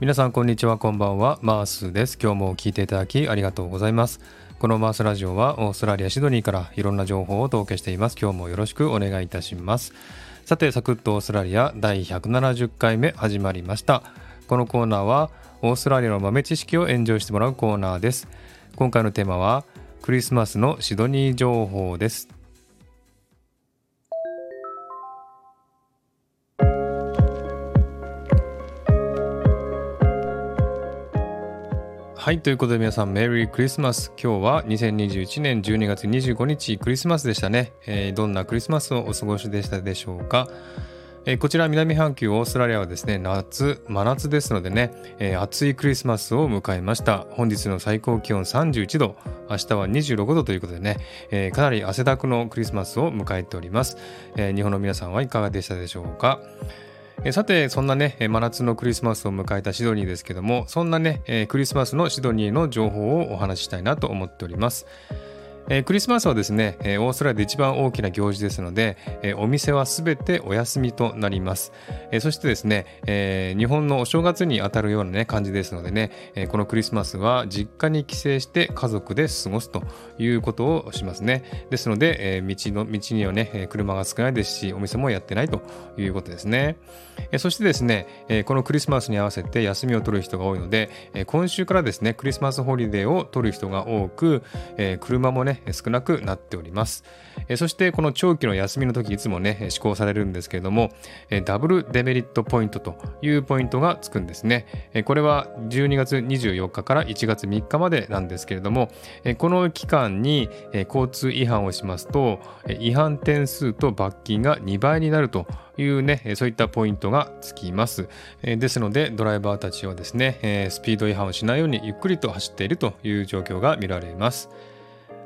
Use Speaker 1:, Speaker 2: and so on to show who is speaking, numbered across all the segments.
Speaker 1: 皆さんこんにちはこんばんは。マースです。今日も聞いていただきありがとうございます。このマースラジオはオーストラリアシドニーからいろんな情報をお届けしています。今日もよろしくお願いいたします。さてサクッとオーストラリア第170回目始まりました。このコーナーはオーストラリアの豆知識をエンジョイしてもらうコーナーです。今回のテーマはクリスマスのシドニー情報です。はい、ということで皆さん、メリークリスマス。今日は2021年12月25日、クリスマスでしたね。えー、どんなクリスマスをお過ごしでしたでしょうか。えー、こちら南半球オーストラリアはですね、夏、真夏ですのでね、えー、暑いクリスマスを迎えました。本日の最高気温31度、明日は26度ということでね、えー、かなり汗だくのクリスマスを迎えております。え日本の皆さんはいかがでしたでしょうか。えさて、そんなね、真夏のクリスマスを迎えたシドニーですけども、そんなね、クリスマスのシドニーの情報をお話ししたいなと思っております。えー、クリスマスはですね、えー、オーストラリアで一番大きな行事ですので、えー、お店はすべてお休みとなります。えそしてですね、え日本のお正月にあたるような、ね、感じですのでね、えこのクリスマスは実家に帰省して家族で過ごすということをしますね。ですので、え道の道にはね、車が少ないですし、お店もやってないということですね。えそしてですね、えこのクリスマスに合わせて休みを取る人が多いので、え今週からですね、クリスマスホリデーを取る人が多く、え車もね、少なくなっております。そしてこの長期の休みの時いつもね、施行されるんですけれども、ダブルデメリットポイントというポイントがつくんですね。これは12月24日から1月3日までなんですけれども、この期間に交通違反をしますと、違反点数と罰金が2倍になるというね、そういったポイントがつきます。ですので、ドライバーたちはですね、スピード違反をしないようにゆっくりと走っているという状況が見られます。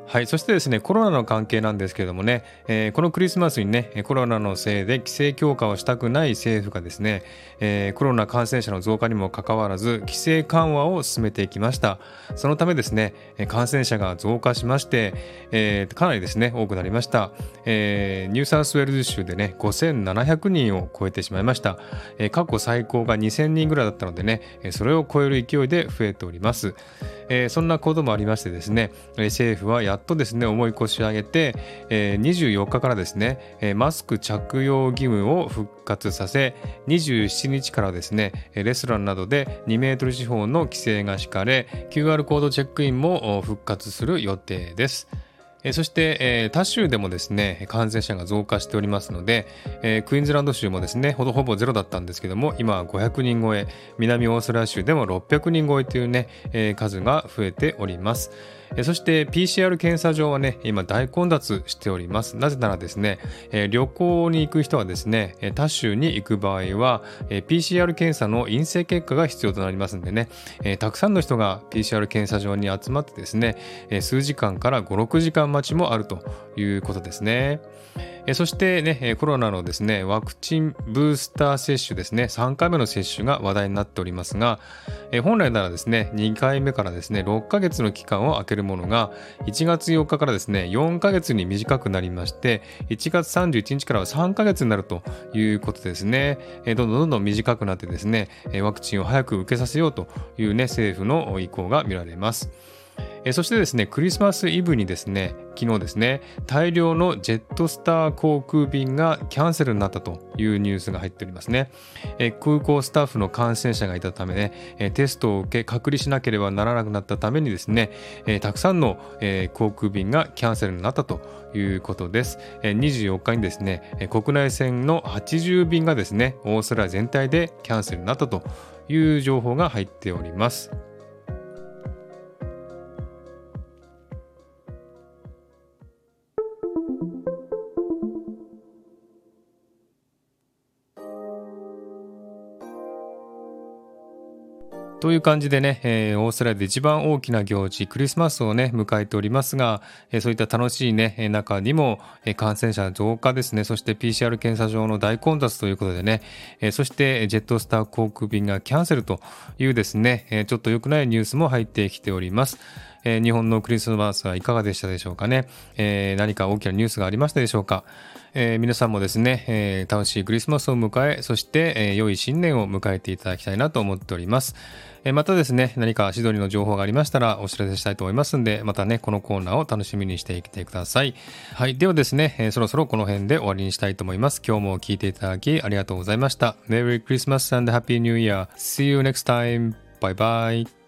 Speaker 1: はい、そしてですね、コロナの関係なんですけれどもね、えー、このクリスマスにね、コロナのせいで規制強化をしたくない政府がですね、えー、コロナ感染者の増加にもかかわらず、規制緩和を進めていきました。そのためですね、感染者が増加しまして、えー、かなりですね、多くなりました。えニューサウスウェルズ州でね、5700人を超えてしまいました。え過去最高が2000人ぐらいだったのでね、それを超える勢いで増えております。えそんなこともありましてですね、政府はやっとですね、思い越し上げて、えー、24日からですね、マスク着用義務を復活させ、27日からですね、レストランなどで2メートル四方の規制が敷かれ、QR コードチェックインも復活する予定です。そして、え、他州でもですね、感染者が増加しておりますので、クイーンズランド州もですね、ほぼほぼゼロだったんですけども、今は500人超え、南オーストラリア州でも600人超えというね、数が増えております。そして PCR 検査場はね、今大混雑しております。なぜならですね、旅行に行く人はですね、他州に行く場合は、PCR 検査の陰性結果が必要となりますんでね、たくさんの人が PCR 検査場に集まってですね、数時間から5、6時間待ちもあるということですね。そしてね、コロナのですね、ワクチンブースター接種ですね、3回目の接種が話題になっておりますが、本来ならですね、2回目からですね、6ヶ月の期間を空けるものが、1月4日からですね、4ヶ月に短くなりまして、1月31日からは3ヶ月になるということですね。どんどんどんどん短くなってですね、ワクチンを早く受けさせようというね、政府の意向が見られます。えそしてですね、クリスマスイブにですね、昨日ですね、大量のジェットスター航空便がキャンセルになったというニュースが入っておりますね。え空港スタッフの感染者がいたためね、えテストを受け隔離しなければならなくなったためにですね、えたくさんの、え航空便がキャンセルになったということです。え24日にですね、国内線の80便がですね、オーストラリア全体でキャンセルになったという情報が入っております。という感じでね、えー、オーストラリアで一番大きな行事、クリスマスをね、迎えておりますが、えー、そういった楽しいね、中にも、え、感染者増加ですね、そして PCR 検査場の大混雑ということでね、え、そしてジェットスター航空便がキャンセルというですね、え、ちょっと良くないニュースも入ってきております。えー、日本のクリスマスはいかがでしたでしょうかね、えー、何か大きなニュースがありましたでしょうか、えー、皆さんもですね、え楽しいクリスマスを迎えそして、え良い新年を迎えていただきたいなと思っております、えまたですね何かシドニーの情報がありましたらお知らせしたいと思いますんでまたねこのコーナーを楽しみにしていてください。はいではですね、えそろそろこの辺で終わりにしたいと思います。今日も聞いていただきありがとうございました。Merry Christmas and Happy New Year See you next time Bye bye